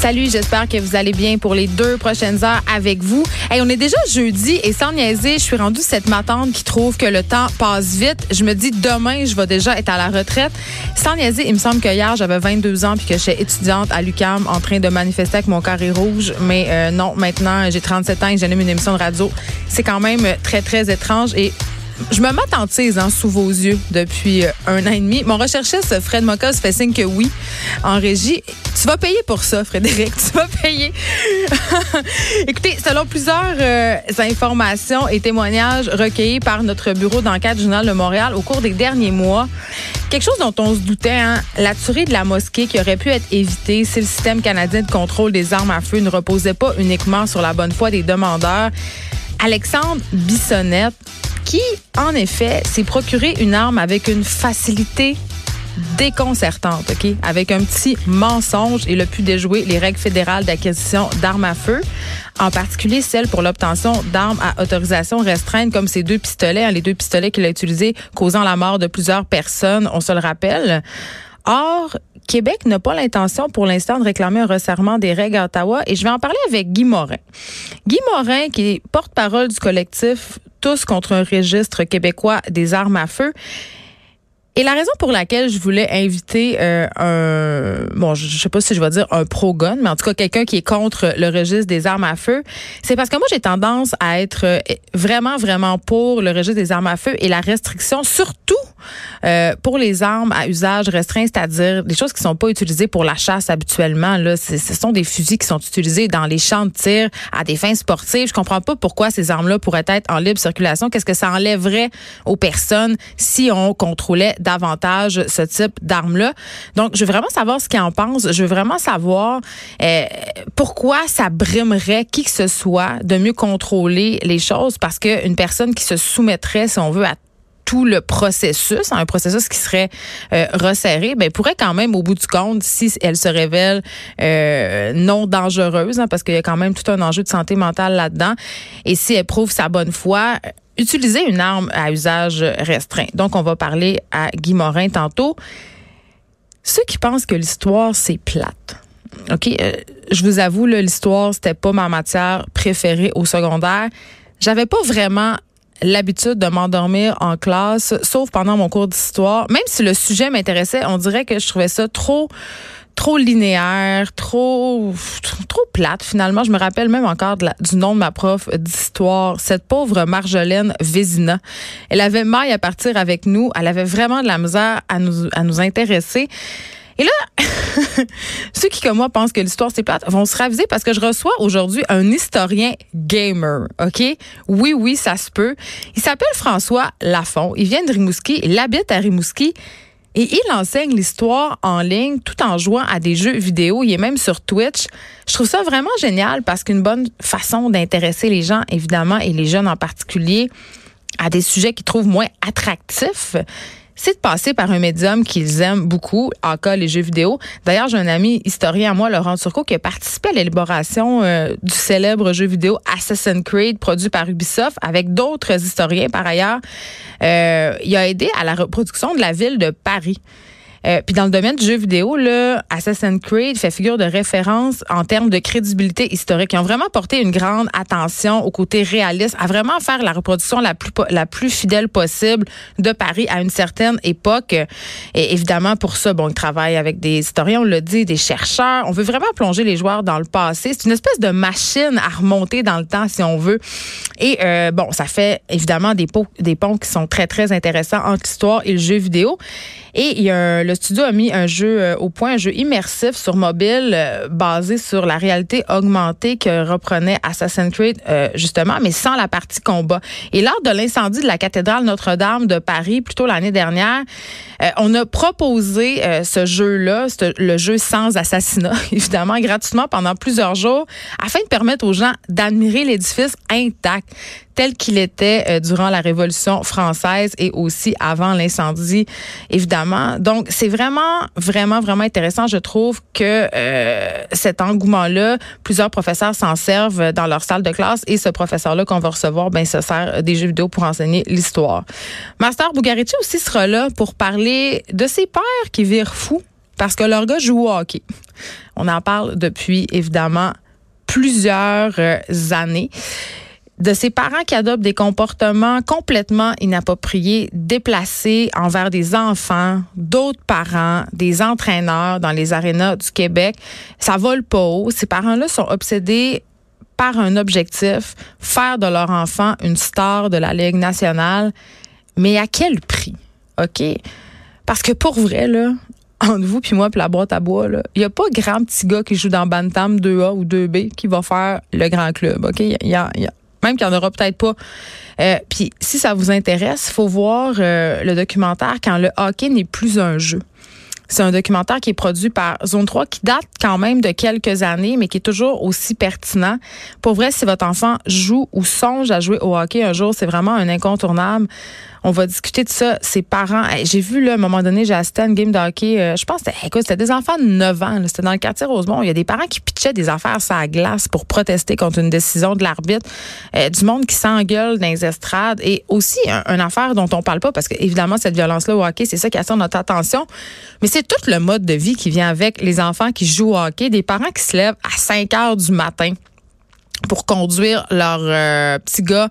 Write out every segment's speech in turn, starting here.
Salut, j'espère que vous allez bien pour les deux prochaines heures avec vous. Hey, on est déjà jeudi et sans niaiser, je suis rendue cette matante qui trouve que le temps passe vite. Je me dis demain, je vais déjà être à la retraite. Sans niaiser, il me semble que hier, j'avais 22 ans puis que j'étais étudiante à l'UCAM en train de manifester avec mon carré rouge. Mais euh, non, maintenant, j'ai 37 ans et j'anime une émission de radio. C'est quand même très, très étrange et je me m'attentise hein, sous vos yeux depuis euh, un an et demi. Mon recherchiste, Fred Mocos, fait signe que oui, en régie. Tu vas payer pour ça, Frédéric. Tu vas payer. Écoutez, selon plusieurs euh, informations et témoignages recueillis par notre bureau d'enquête Journal de Montréal au cours des derniers mois, quelque chose dont on se doutait, hein, la tuerie de la mosquée qui aurait pu être évitée si le système canadien de contrôle des armes à feu ne reposait pas uniquement sur la bonne foi des demandeurs. Alexandre Bissonnette, qui, en effet, s'est procuré une arme avec une facilité déconcertante, OK? Avec un petit mensonge, il a pu déjouer les règles fédérales d'acquisition d'armes à feu, en particulier celles pour l'obtention d'armes à autorisation restreinte, comme ces deux pistolets, hein, les deux pistolets qu'il a utilisés, causant la mort de plusieurs personnes, on se le rappelle. Or, Québec n'a pas l'intention pour l'instant de réclamer un resserrement des règles à Ottawa et je vais en parler avec Guy Morin. Guy Morin, qui est porte-parole du collectif Tous contre un registre québécois des armes à feu. Et la raison pour laquelle je voulais inviter euh, un, bon, je sais pas si je vais dire un pro-gun, mais en tout cas quelqu'un qui est contre le registre des armes à feu, c'est parce que moi j'ai tendance à être euh, vraiment, vraiment pour le registre des armes à feu et la restriction, surtout euh, pour les armes à usage restreint, c'est-à-dire des choses qui sont pas utilisées pour la chasse habituellement. Là, ce sont des fusils qui sont utilisés dans les champs de tir à des fins sportives. Je comprends pas pourquoi ces armes-là pourraient être en libre circulation. Qu'est-ce que ça enlèverait aux personnes si on contrôlait ce type d'armes-là? Donc, je veux vraiment savoir ce qu'ils en pensent. Je veux vraiment savoir euh, pourquoi ça brimerait qui que ce soit de mieux contrôler les choses parce qu'une personne qui se soumettrait, si on veut, à tout le processus, un processus qui serait euh, resserré, ben pourrait quand même au bout du compte, si elle se révèle euh, non dangereuse, hein, parce qu'il y a quand même tout un enjeu de santé mentale là-dedans, et si elle prouve sa bonne foi, utiliser une arme à usage restreint. Donc, on va parler à Guy Morin tantôt. Ceux qui pensent que l'histoire, c'est plate. OK, euh, je vous avoue, l'histoire, c'était pas ma matière préférée au secondaire. J'avais pas vraiment l'habitude de m'endormir en classe, sauf pendant mon cours d'histoire. Même si le sujet m'intéressait, on dirait que je trouvais ça trop trop linéaire, trop trop plate finalement. Je me rappelle même encore du nom de ma prof d'histoire, cette pauvre Marjolaine Vézina. Elle avait maille à partir avec nous, elle avait vraiment de la misère à nous à nous intéresser. Et là, ceux qui, comme moi, pensent que l'histoire c'est plate vont se raviser parce que je reçois aujourd'hui un historien gamer. OK? Oui, oui, ça se peut. Il s'appelle François Lafont. Il vient de Rimouski. Il habite à Rimouski. Et il enseigne l'histoire en ligne tout en jouant à des jeux vidéo. Il est même sur Twitch. Je trouve ça vraiment génial parce qu'une bonne façon d'intéresser les gens, évidemment, et les jeunes en particulier, à des sujets qu'ils trouvent moins attractifs, c'est de passer par un médium qu'ils aiment beaucoup, en cas les jeux vidéo. D'ailleurs, j'ai un ami historien à moi, Laurent Turcot, qui a participé à l'élaboration euh, du célèbre jeu vidéo Assassin's Creed, produit par Ubisoft, avec d'autres historiens par ailleurs. Euh, il a aidé à la reproduction de la ville de Paris. Euh, puis dans le domaine du jeu vidéo, là, Assassin's Creed fait figure de référence en termes de crédibilité historique. Ils ont vraiment porté une grande attention au côté réaliste, à vraiment faire la reproduction la plus la plus fidèle possible de Paris à une certaine époque. Et évidemment, pour ça, bon, ils travaillent avec des historiens, on l'a dit, des chercheurs. On veut vraiment plonger les joueurs dans le passé. C'est une espèce de machine à remonter dans le temps, si on veut. Et euh, bon, ça fait évidemment des, des ponts qui sont très, très intéressants entre l'histoire et le jeu vidéo. Et il y a un, le studio a mis un jeu au point, un jeu immersif sur mobile basé sur la réalité augmentée que reprenait Assassin's Creed justement, mais sans la partie combat. Et lors de l'incendie de la cathédrale Notre-Dame de Paris, plutôt l'année dernière, on a proposé ce jeu-là, le jeu sans assassinat, évidemment, gratuitement pendant plusieurs jours, afin de permettre aux gens d'admirer l'édifice intact tel qu'il était euh, durant la Révolution française et aussi avant l'incendie, évidemment. Donc, c'est vraiment, vraiment, vraiment intéressant. Je trouve que euh, cet engouement-là, plusieurs professeurs s'en servent dans leur salle de classe et ce professeur-là qu'on va recevoir, ben, se sert des jeux vidéo pour enseigner l'histoire. Master Bugarici aussi sera là pour parler de ses pères qui virent fous parce que leur gars joue au hockey. On en parle depuis, évidemment, plusieurs euh, années de ses parents qui adoptent des comportements complètement inappropriés, déplacés envers des enfants, d'autres parents, des entraîneurs dans les arénas du Québec. Ça vole pas haut. Ces parents-là sont obsédés par un objectif, faire de leur enfant une star de la Ligue nationale. Mais à quel prix? OK? Parce que pour vrai, là, entre vous puis moi puis la boîte à bois, il n'y a pas grand petit gars qui joue dans Bantam 2A ou 2B qui va faire le grand club. OK? Il y a, même qu'il n'y en aura peut-être pas. Euh, puis si ça vous intéresse, il faut voir euh, le documentaire quand le hockey n'est plus un jeu. C'est un documentaire qui est produit par Zone 3 qui date quand même de quelques années, mais qui est toujours aussi pertinent. Pour vrai, si votre enfant joue ou songe à jouer au hockey un jour, c'est vraiment un incontournable. On va discuter de ça. Ses parents, j'ai vu là, à un moment donné, j'ai assisté à une game de hockey. Euh, je pense, écoute, c'était des enfants de 9 ans. C'était dans le quartier Rosemont. Il y a des parents qui pitchaient des affaires sur la glace pour protester contre une décision de l'arbitre. Euh, du monde qui s'engueule dans les estrades. Et aussi, un, une affaire dont on parle pas, parce que évidemment, cette violence-là au hockey, c'est ça qui attire notre attention. Mais c'est tout le mode de vie qui vient avec les enfants qui jouent au hockey. Des parents qui se lèvent à 5 heures du matin pour conduire leur euh, petit gars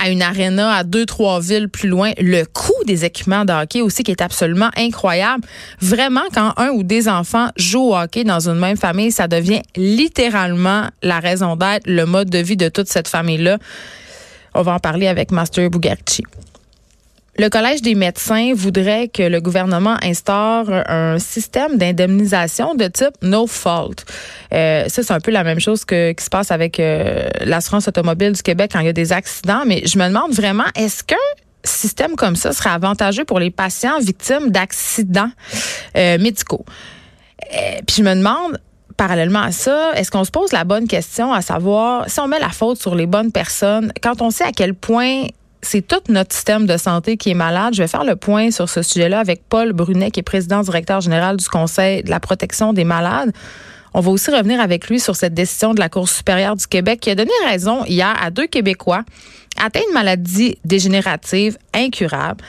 à une aréna à deux, trois villes plus loin. Le coût des équipements de hockey aussi qui est absolument incroyable. Vraiment, quand un ou des enfants jouent au hockey dans une même famille, ça devient littéralement la raison d'être, le mode de vie de toute cette famille-là. On va en parler avec Master Bugarchi. Le Collège des médecins voudrait que le gouvernement instaure un système d'indemnisation de type no fault. Euh, ça, c'est un peu la même chose que qui se passe avec euh, l'assurance automobile du Québec quand il y a des accidents. Mais je me demande vraiment, est-ce qu'un système comme ça serait avantageux pour les patients victimes d'accidents euh, médicaux? puis je me demande, parallèlement à ça, est-ce qu'on se pose la bonne question à savoir si on met la faute sur les bonnes personnes quand on sait à quel point c'est tout notre système de santé qui est malade. Je vais faire le point sur ce sujet-là avec Paul Brunet, qui est président directeur général du Conseil de la protection des malades. On va aussi revenir avec lui sur cette décision de la Cour supérieure du Québec qui a donné raison hier à deux Québécois atteints de maladies dégénératives incurables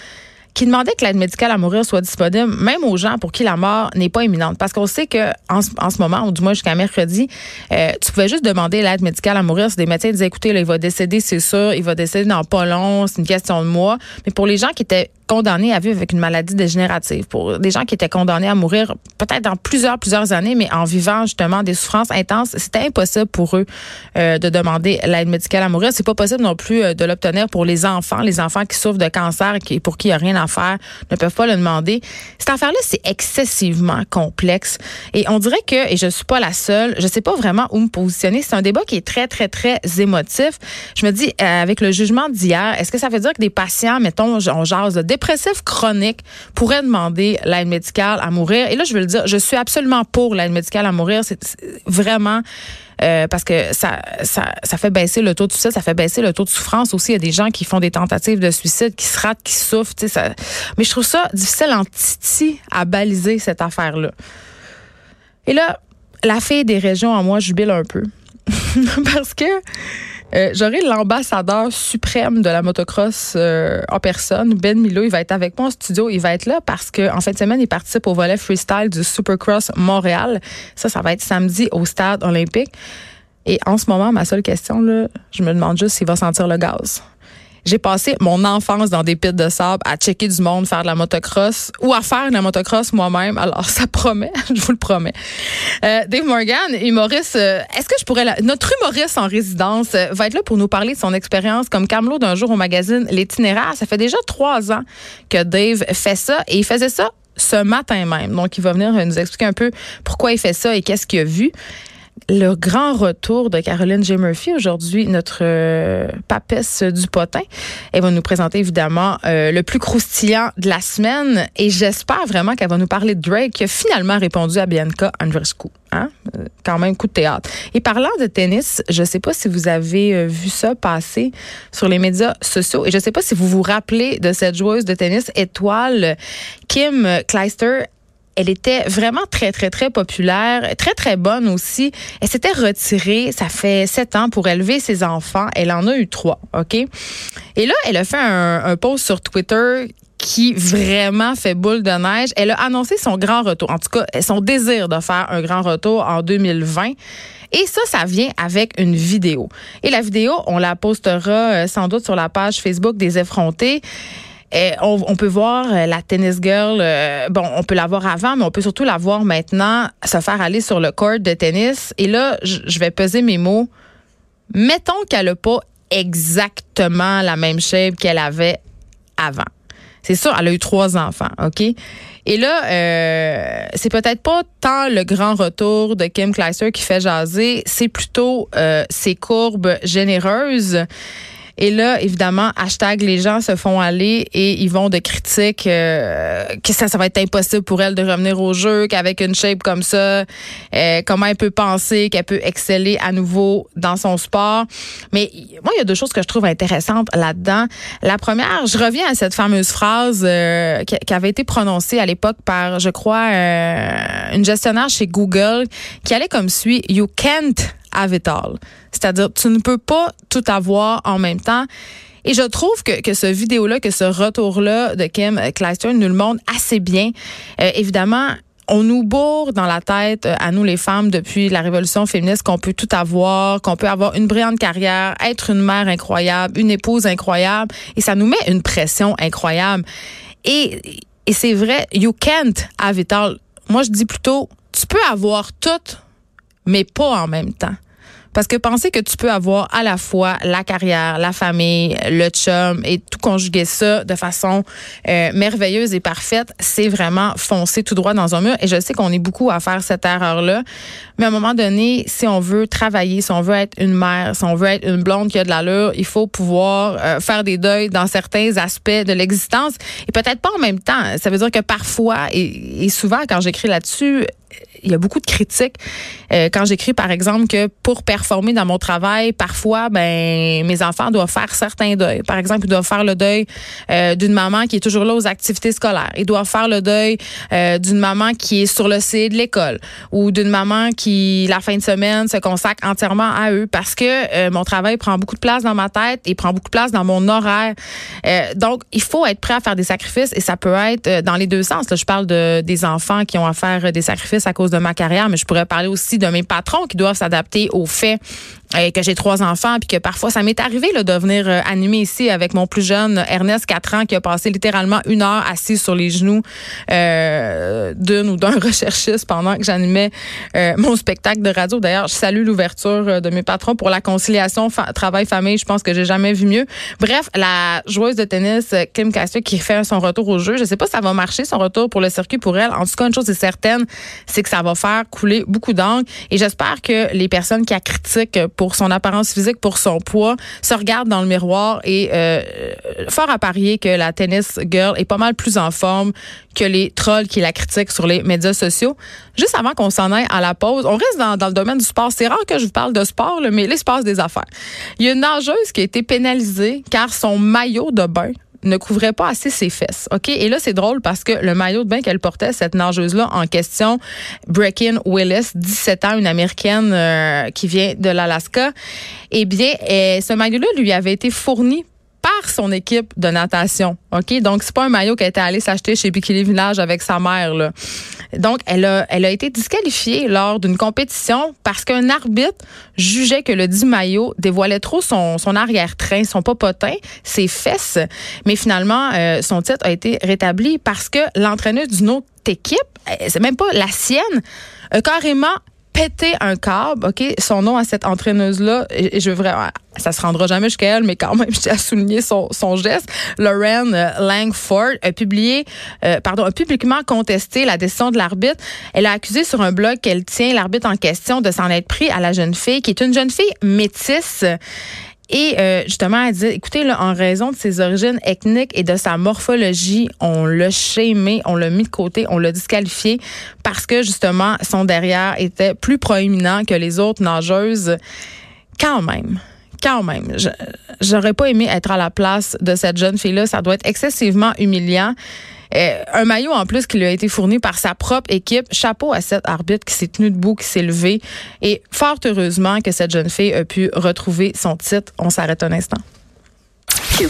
qui demandait que l'aide médicale à mourir soit disponible même aux gens pour qui la mort n'est pas imminente. Parce qu'on sait que en, ce moment, ou du moins jusqu'à mercredi, euh, tu pouvais juste demander l'aide médicale à mourir si des médecins disaient, écoutez, là, il va décéder, c'est sûr, il va décéder dans pas long, c'est une question de mois. Mais pour les gens qui étaient condamnés à vivre avec une maladie dégénérative, pour des gens qui étaient condamnés à mourir peut-être dans plusieurs, plusieurs années, mais en vivant justement des souffrances intenses, c'était impossible pour eux euh, de demander l'aide médicale à mourir. C'est pas possible non plus euh, de l'obtenir pour les enfants, les enfants qui souffrent de cancer et pour qui il n'y a rien à faire ne peuvent pas le demander. Cette affaire-là, c'est excessivement complexe et on dirait que, et je suis pas la seule, je sais pas vraiment où me positionner. C'est un débat qui est très, très, très émotif. Je me dis, euh, avec le jugement d'hier, est-ce que ça veut dire que des patients, mettons, on jase de dépressif chronique pourrait demander l'aide médicale à mourir. Et là, je veux le dire, je suis absolument pour l'aide médicale à mourir. C'est vraiment euh, parce que ça, ça, ça fait baisser le taux de suicide, ça fait baisser le taux de souffrance aussi. Il y a des gens qui font des tentatives de suicide, qui se ratent, qui souffrent. Ça... Mais je trouve ça difficile en titi à baliser cette affaire-là. Et là, la fille des régions en moi jubile un peu. parce que euh, j'aurai l'ambassadeur suprême de la motocross euh, en personne, Ben Milo. Il va être avec moi en studio. Il va être là parce qu'en en fin de semaine, il participe au volet freestyle du Supercross Montréal. Ça, ça va être samedi au stade olympique. Et en ce moment, ma seule question, là, je me demande juste s'il va sentir le gaz. J'ai passé mon enfance dans des pits de sable à checker du monde, faire de la motocross ou à faire de la motocross moi-même. Alors, ça promet, je vous le promets. Euh, Dave Morgan, humoriste, euh, est-ce que je pourrais... Notre humoriste en résidence euh, va être là pour nous parler de son expérience comme camelot d'un jour au magazine L'Itinéraire. Ça fait déjà trois ans que Dave fait ça et il faisait ça ce matin même. Donc, il va venir nous expliquer un peu pourquoi il fait ça et qu'est-ce qu'il a vu le grand retour de Caroline J. Murphy aujourd'hui, notre euh, papesse du potin. Elle va nous présenter évidemment euh, le plus croustillant de la semaine et j'espère vraiment qu'elle va nous parler de Drake qui a finalement répondu à Bianca Andreescu. Hein? Euh, quand même coup de théâtre. Et parlant de tennis, je ne sais pas si vous avez vu ça passer sur les médias sociaux et je ne sais pas si vous vous rappelez de cette joueuse de tennis étoile Kim Kleister elle était vraiment très, très, très populaire, très, très bonne aussi. Elle s'était retirée, ça fait sept ans, pour élever ses enfants. Elle en a eu trois, OK? Et là, elle a fait un, post sur Twitter qui vraiment fait boule de neige. Elle a annoncé son grand retour, en tout cas, son désir de faire un grand retour en 2020. Et ça, ça vient avec une vidéo. Et la vidéo, on la postera euh, sans doute sur la page Facebook des effrontés. Eh, on, peut voir euh, la tennis girl, euh, bon, on peut la voir avant, mais on peut surtout la voir maintenant se faire aller sur le court de tennis. Et là, je vais peser mes mots. Mettons qu'elle n'a pas exactement la même shape qu'elle avait avant. C'est sûr, elle a eu trois enfants, OK? Et là, euh, c'est peut-être pas tant le grand retour de Kim Kleister qui fait jaser, c'est plutôt ses courbes généreuses. Et là, évidemment, hashtag les gens se font aller et ils vont de critiques euh, que ça, ça va être impossible pour elle de revenir au jeu, qu'avec une shape comme ça, euh, comment elle peut penser qu'elle peut exceller à nouveau dans son sport. Mais moi, il y a deux choses que je trouve intéressantes là-dedans. La première, je reviens à cette fameuse phrase euh, qui, avait été prononcée à l'époque par, je crois, euh, une gestionnaire chez Google qui allait comme suit, You can't have it all. C'est-à-dire, tu ne peux pas tout avoir en même temps. Et je trouve que, que ce vidéo-là, que ce retour-là de Kim Kleister nous le montre assez bien. Euh, évidemment, on nous bourre dans la tête, euh, à nous les femmes, depuis la révolution féministe, qu'on peut tout avoir, qu'on peut avoir une brillante carrière, être une mère incroyable, une épouse incroyable, et ça nous met une pression incroyable. Et, et c'est vrai, you can't have it all. Moi, je dis plutôt, tu peux avoir tout, mais pas en même temps. Parce que penser que tu peux avoir à la fois la carrière, la famille, le chum et tout conjuguer ça de façon euh, merveilleuse et parfaite, c'est vraiment foncer tout droit dans un mur. Et je sais qu'on est beaucoup à faire cette erreur-là. Mais à un moment donné, si on veut travailler, si on veut être une mère, si on veut être une blonde qui a de l'allure, il faut pouvoir euh, faire des deuils dans certains aspects de l'existence et peut-être pas en même temps. Ça veut dire que parfois, et, et souvent quand j'écris là-dessus, il y a beaucoup de critiques. Euh, quand j'écris par exemple que pour performer dans mon travail parfois ben mes enfants doivent faire certains deuils. Par exemple ils doivent faire le deuil euh, d'une maman qui est toujours là aux activités scolaires. Ils doivent faire le deuil euh, d'une maman qui est sur le site de l'école ou d'une maman qui la fin de semaine se consacre entièrement à eux parce que mon travail prend beaucoup de place dans ma tête et prend beaucoup de place dans mon horaire. Donc il faut être prêt à faire des sacrifices et ça peut être dans les deux sens. Là, je parle de des enfants qui ont à faire des sacrifices à cause de ma carrière, mais je pourrais parler aussi de mes patrons qui doivent s'adapter au fait euh, que j'ai trois enfants puis que parfois ça m'est arrivé là, de venir euh, animer ici avec mon plus jeune Ernest 4 ans qui a passé littéralement une heure assis sur les genoux euh, d'une ou d'un recherchiste pendant que j'animais euh, mon spectacle de radio. D'ailleurs, je salue l'ouverture de mes patrons pour la conciliation travail-famille. Je pense que j'ai jamais vu mieux. Bref, la joueuse de tennis Kim Cassius qui fait son retour au jeu. Je sais pas si ça va marcher son retour pour le circuit pour elle. En tout cas, une chose est certaine, c'est que ça va faire couler beaucoup d'angles et j'espère que les personnes qui la critiquent pour son apparence physique, pour son poids, se regarde dans le miroir et euh, fort à parier que la tennis girl est pas mal plus en forme que les trolls qui la critiquent sur les médias sociaux. Juste avant qu'on s'en aille à la pause, on reste dans, dans le domaine du sport. C'est rare que je vous parle de sport, là, mais l'espace des affaires. Il y a une nageuse qui a été pénalisée car son maillot de bain ne couvrait pas assez ses fesses. OK? Et là, c'est drôle parce que le maillot de bain qu'elle portait, cette nageuse-là en question, Brecken Willis, 17 ans, une Américaine euh, qui vient de l'Alaska, eh bien, euh, ce maillot-là lui avait été fourni par son équipe de natation. OK? Donc, c'est pas un maillot qu'elle était allée s'acheter chez Bikini Village avec sa mère, là. Donc, elle a, elle a été disqualifiée lors d'une compétition parce qu'un arbitre jugeait que le dit maillot dévoilait trop son, son arrière-train, son popotin, ses fesses. Mais finalement, euh, son titre a été rétabli parce que l'entraîneur d'une autre équipe, euh, c'est même pas la sienne, a carrément pété un câble, OK? Son nom à cette entraîneuse-là, et, je veux vraiment, ça se rendra jamais jusqu'à elle, mais quand même, je tiens à souligner son, son geste. Lauren euh, Langford a publié, euh, pardon, a publiquement contesté la décision de l'arbitre. Elle a accusé sur un blog qu'elle tient l'arbitre en question de s'en être pris à la jeune fille, qui est une jeune fille métisse. Et euh, justement, elle dit, écoutez, là, en raison de ses origines ethniques et de sa morphologie, on l'a chémé, on l'a mis de côté, on l'a disqualifié parce que justement, son derrière était plus proéminent que les autres nageuses. Quand même quand même, j'aurais pas aimé être à la place de cette jeune fille-là. Ça doit être excessivement humiliant. Euh, un maillot en plus qui lui a été fourni par sa propre équipe. Chapeau à cette arbitre qui s'est tenue debout, qui s'est levée. Et fort heureusement que cette jeune fille a pu retrouver son titre. On s'arrête un instant.